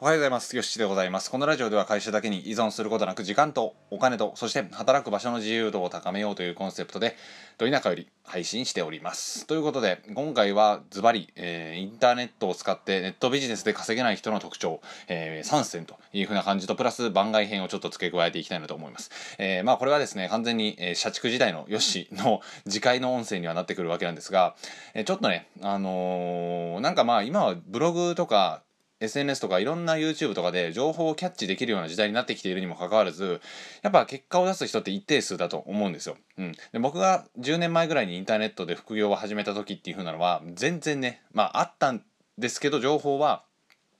おはようございます。よしでございます。このラジオでは会社だけに依存することなく時間とお金と、そして働く場所の自由度を高めようというコンセプトで、ど田舎より配信しております。ということで、今回はズバリ、えー、インターネットを使ってネットビジネスで稼げない人の特徴、えー、3選というふうな感じと、プラス番外編をちょっと付け加えていきたいなと思います。えー、まあこれはですね、完全に、えー、社畜時代のヨッシーの次回の音声にはなってくるわけなんですが、えー、ちょっとね、あのー、なんかまあ今はブログとか SNS とかいろんな YouTube とかで情報をキャッチできるような時代になってきているにもかかわらずやっぱ結果を出す人って一定数だと思うんですよ。うん、で僕が10年前ぐらいにインターネットで副業を始めた時っていう風なのは全然ねまああったんですけど情報は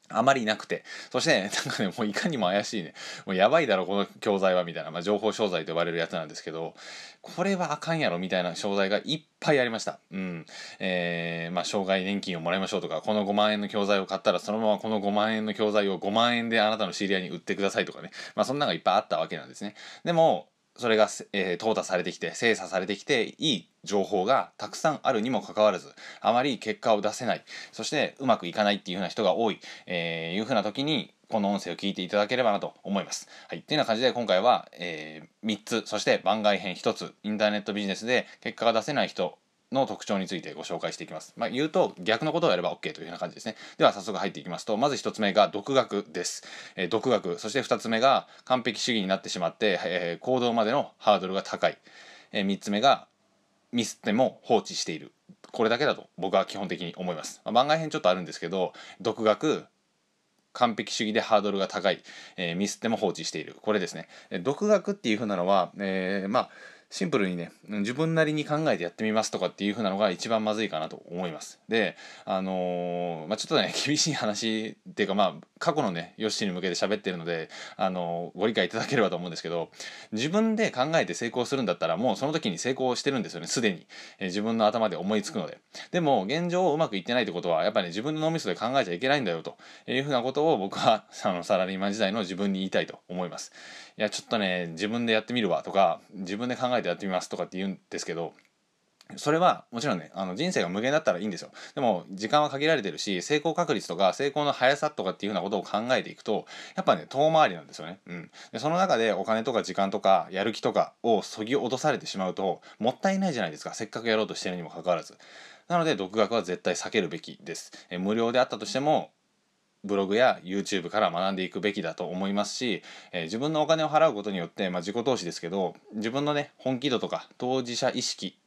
あまりなくて。そして、なんかね、もういかにも怪しいね。もうやばいだろ、この教材は、みたいな。まあ、情報商材と呼ばれるやつなんですけど、これはあかんやろ、みたいな商材がいっぱいありました。うん。えー、まあ、障害年金をもらいましょうとか、この5万円の教材を買ったら、そのままこの5万円の教材を5万円であなたの知り合いに売ってくださいとかね。まあ、そんなのがいっぱいあったわけなんですね。でも、それが、えー、淘汰されてきて精査されてきていい情報がたくさんあるにもかかわらずあまり結果を出せないそしてうまくいかないっていうふうな人が多い、えー、いうふうな時にこの音声を聞いていただければなと思います。はい。っていうような感じで今回は、えー、3つ、そして番外編1つ、インターネットビジネスで結果が出せない人の特徴についてご紹介していきます。まあ、言うと逆のことをやれば OK というような感じですね。では早速入っていきますと、まず1つ目が独学です。えー、独学。そして2つ目が完璧主義になってしまって、えー、行動までのハードルが高い。えー、3つ目がミスっても放置している。これだけだと僕は基本的に思います。まあ、番外編ちょっとあるんですけど、独学、完璧主義でハードルが高い、え、ミスっても放置している。これですね。独学っていうふうなのは、え、まあ、シンプルにね自分なりに考えてやってみますとかっていう風なのが一番まずいかなと思います。であのー、まあ、ちょっとね 厳しい話っていうかまあ過去のねヨッシーに向けて喋ってるのであのー、ご理解いただければと思うんですけど自分で考えて成功するんだったらもうその時に成功してるんですよねすでに、えー、自分の頭で思いつくので。でも現状うまくいってないってことはやっぱり、ね、自分の脳みそで考えちゃいけないんだよというふうなことを僕は あのサラリーマン時代の自分に言いたいと思います。いやちょっとね自分でやってみるわとか自分で考えてやってみますとかって言うんですけどそれはもちろんねあの人生が無限だったらいいんですよ。でも時間は限られてるし成功確率とか成功の速さとかっていうふうなことを考えていくとやっぱね遠回りなんですよね、うん、でその中でお金とか時間とかやる気とかをそぎ落とされてしまうともったいないじゃないですか。せっかくやろうとしてるにもかかわらず。なので独学は絶対避けるべきです。え無料であったとしてもブログや YouTube から学んでいくべきだと思いますし、えー、自分のお金を払うことによって、まあ、自己投資ですけど自分のね本気度とか当事者意識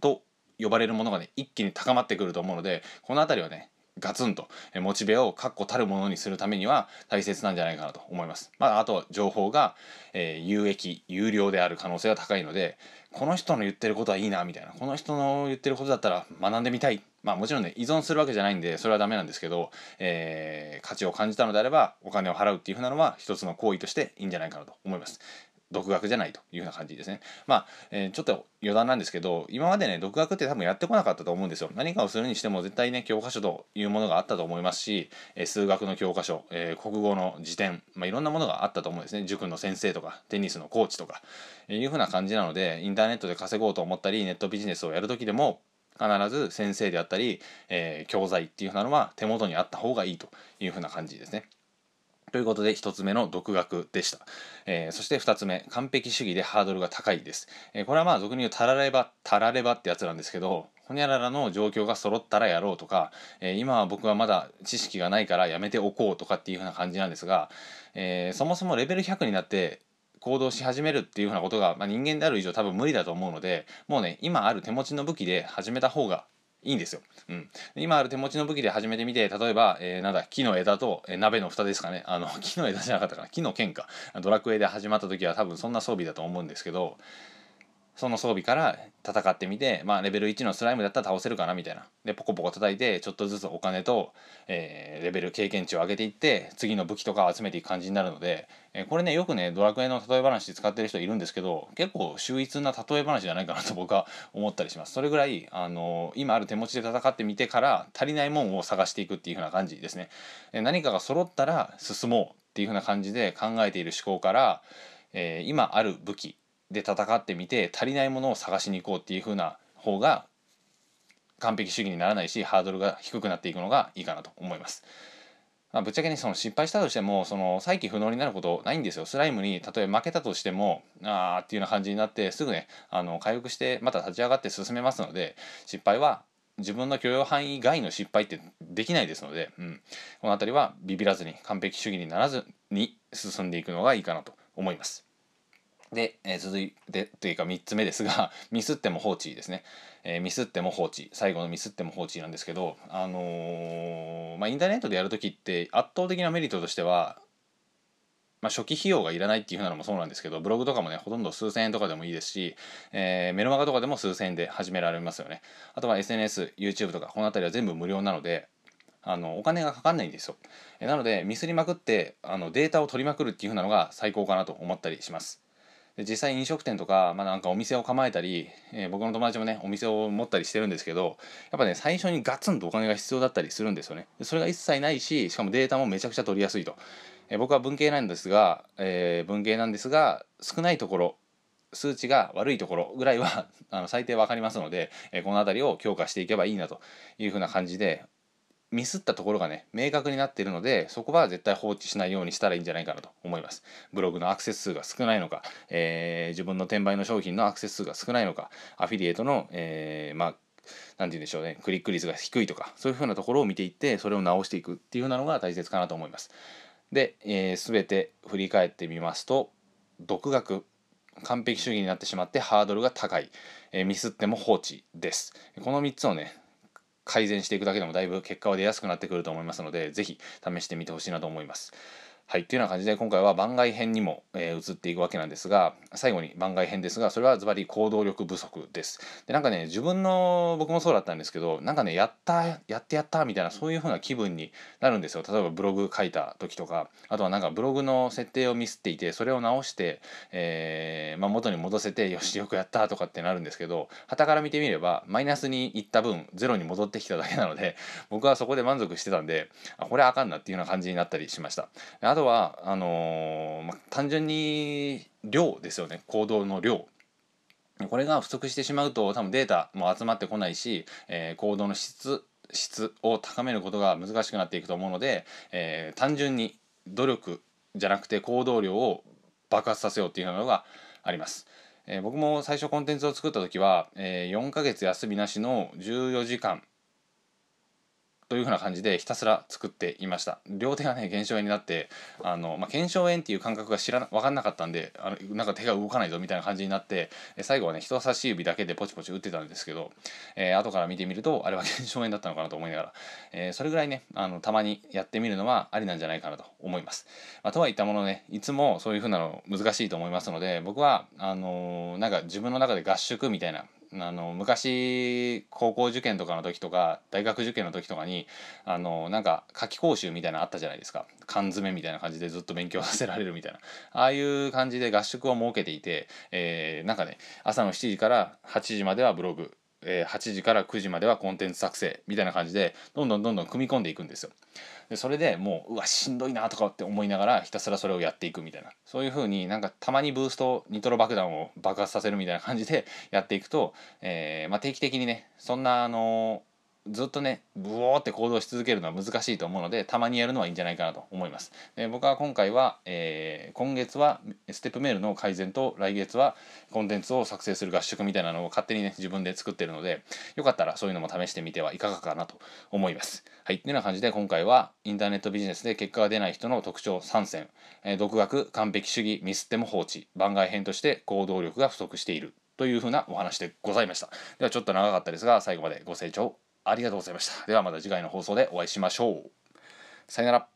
と呼ばれるものがね一気に高まってくると思うのでこの辺りはねガツンとモチベを確固たるものにするためには大切なんじゃないかなと思います。まあ、あと情報が、えー、有益有料である可能性が高いのでこの人の言ってることはいいなみたいなこの人の言ってることだったら学んでみたいまあもちろんね依存するわけじゃないんでそれはダメなんですけど、えー、価値を感じたのであればお金を払うっていうふうなのは一つの行為としていいんじゃないかなと思います。独学じゃないというような感じですね。まあ、えー、ちょっと余談なんですけど、今までね、独学って多分やってこなかったと思うんですよ。何かをするにしても絶対ね、教科書というものがあったと思いますし、え、数学の教科書、えー、国語の辞典、まあ、いろんなものがあったと思うんですね。塾の先生とか、テニスのコーチとか、えー、いうふうな感じなので、インターネットで稼ごうと思ったり、ネットビジネスをやるときでも、必ず先生であったり、えー、教材っていうふうなのは手元にあった方がいいというふうな感じですね。ということで1つ目の独学でした、えー、そして2つ目完璧主義でハードルが高いです、えー、これはまあ俗に言うたらればたらればってやつなんですけどほにゃららの状況が揃ったらやろうとか、えー、今は僕はまだ知識がないからやめておこうとかっていう風な感じなんですが、えそもそもレベル100になって行動し始めるっていうふうなことが、まあ、人間である以上多分無理だと思うのでもうね今ある手持ちの武器で始めた方がいいんですよ。うん、今ある手持ちの武器で始めてみて例えば、えー、なんだ木の枝と、えー、鍋の蓋ですかね。あの 木の枝じゃなかったかな。木の剣か。ドラクエで始まった時は多分そんな装備だと思うんですけどその装備から戦ってみて、まあ、レベル1のスライムだったら倒せるかなみたいな。で、ポコポコ叩いて、ちょっとずつお金と、えー、レベル、経験値を上げていって、次の武器とかを集めていく感じになるので、えー、これね、よくね、ドラクエの例え話使ってる人いるんですけど、結構秀逸な例え話じゃないかなと僕は思ったりします。それぐらい、あのー、今ある手持ちで戦ってみてから、足りないもんを探していくっていう風な感じですね。え何かが揃ったら進もうっていう風な感じで考えている思考から、え、今ある武器、で戦ってみて足りないものを探しに行こうっていう風な方が完璧主義にならないしハードルが低くなっていくのがいいかなと思います。まあ、ぶっちゃけねその失敗したとしてもその再起不能になることないんですよスライムにたとえ負けたとしてもあーっていうような感じになってすぐねあの回復してまた立ち上がって進めますので失敗は自分の許容範囲外の失敗ってできないですので、うん、この辺りはビビらずに完璧主義にならずに進んでいくのがいいかなと思います。で、えー、続いてというか3つ目ですが ミスっても放置ですね、えー、ミスっても放置。最後のミスっても放置なんですけどあのー、まあインターネットでやる時って圧倒的なメリットとしてはまあ、初期費用がいらないっていうふうなのもそうなんですけどブログとかもねほとんど数千円とかでもいいですし、えー、メルマガとかでも数千円で始められますよね。あとは SNSYouTube とかこの辺りは全部無料なのであのお金がかかんないんですよ。なのでミスりまくってあのデータを取りまくるっていうふうなのが最高かなと思ったりします。で実際飲食店とか,、まあ、なんかお店を構えたり、えー、僕の友達もねお店を持ったりしてるんですけどやっぱね最初にガツンとお金が必要だったりするんですよね。それが一切ないししかもデータもめちゃくちゃ取りやすいと、えー、僕は文系なんですが、えー、文系なんですが少ないところ数値が悪いところぐらいは あの最低分かりますので、えこの辺りを強化していけばいいなというふうな感じでミスったところがね明確になっているのでそこは絶対放置しないようにしたらいいんじゃないかなと思います。ブログのアクセス数が少ないのか、えー、自分の転売の商品のアクセス数が少ないのかアフィリエイトの、えー、まあ何て言うんでしょうねクリック率が低いとかそういうふうなところを見ていってそれを直していくっていうようなのが大切かなと思います。で、えー、全て振り返ってみますと独学完璧主義になってしまってハードルが高い、えー、ミスっても放置です。この3つをね改善していくだけでもだいぶ結果は出やすくなってくると思いますので是非試してみてほしいなと思います。はい、というような感じで今回は番外編にも、えー、移っていくわけなんですが最後に番外編ですがそれはズバリ行動力不足です。でなんかね自分の僕もそうだったんですけどなんかねやったやってやったみたいなそういう風な気分になるんですよ例えばブログ書いた時とかあとはなんかブログの設定をミスっていてそれを直して、えー、まあ、元に戻せてよしよくやったとかってなるんですけど旗から見てみればマイナスにいった分ゼロに戻ってきただけなので僕はそこで満足してたんであこれあかんなっていうような感じになったりしました。あとはあのー、ま単純に量ですよね行動の量これが不足してしまうと多分データも集まってこないし、えー、行動の質質を高めることが難しくなっていくと思うので、えー、単純に努力じゃなくて行動量を爆発させようっていうのがあります。えー、僕も最初コンテンツを作った時は、えー、4ヶ月休みなしの14時間というふうな感じでひたすら作っていました両手がね減少炎になってあの、まあ、腱鞘炎っていう感覚が知らな分かんなかったんであのなんか手が動かないぞみたいな感じになって最後はね人差し指だけでポチポチ打ってたんですけど、えー、後から見てみるとあれは腱鞘炎だったのかなと思いながら、えー、それぐらいねあのたまにやってみるのはありなんじゃないかなと思います。まあ、とはいったものねいつもそういうふうなの難しいと思いますので僕はあのー、なんか自分の中で合宿みたいなあの昔高校受験とかの時とか大学受験の時とかにあのなんか夏期講習みたいなのあったじゃないですか。缶詰みたいな感じでずっと勉強させられるみたいな。ああいう感じで合宿を設けていて、えー、なんかね朝の7時から8時まではブログえ8時から9時まではコンテンツ作成みたいな感じでどんどんどんどん組み込んでいくんですよ。でそれでもううわしんどいなとかって思いながらひたすらそれをやっていくみたいなそういう風になんかたまにブーストニトロ爆弾を爆発させるみたいな感じでやっていくと、えー、まあ、定期的にねそんなあのーずっとねブオーって行動し続けるのは難しいと思うのでたまにやるのはいいんじゃないかなと思います。で僕は今回は、えー、今月はステップメールの改善と来月はコンテンツを作成する合宿みたいなのを勝手にね自分で作ってるのでよかったらそういうのも試してみてはいかがかなと思います。はい。というような感じで今回はインターネットビジネスで結果が出ない人の特徴3選、えー、独学、完璧主義、ミスっても放置、番外編として行動力が不足しているというふうなお話でございました。ではちょっと長かったですが最後までご清聴ありがとうございました。ではまた次回の放送でお会いしましょう。さよなら。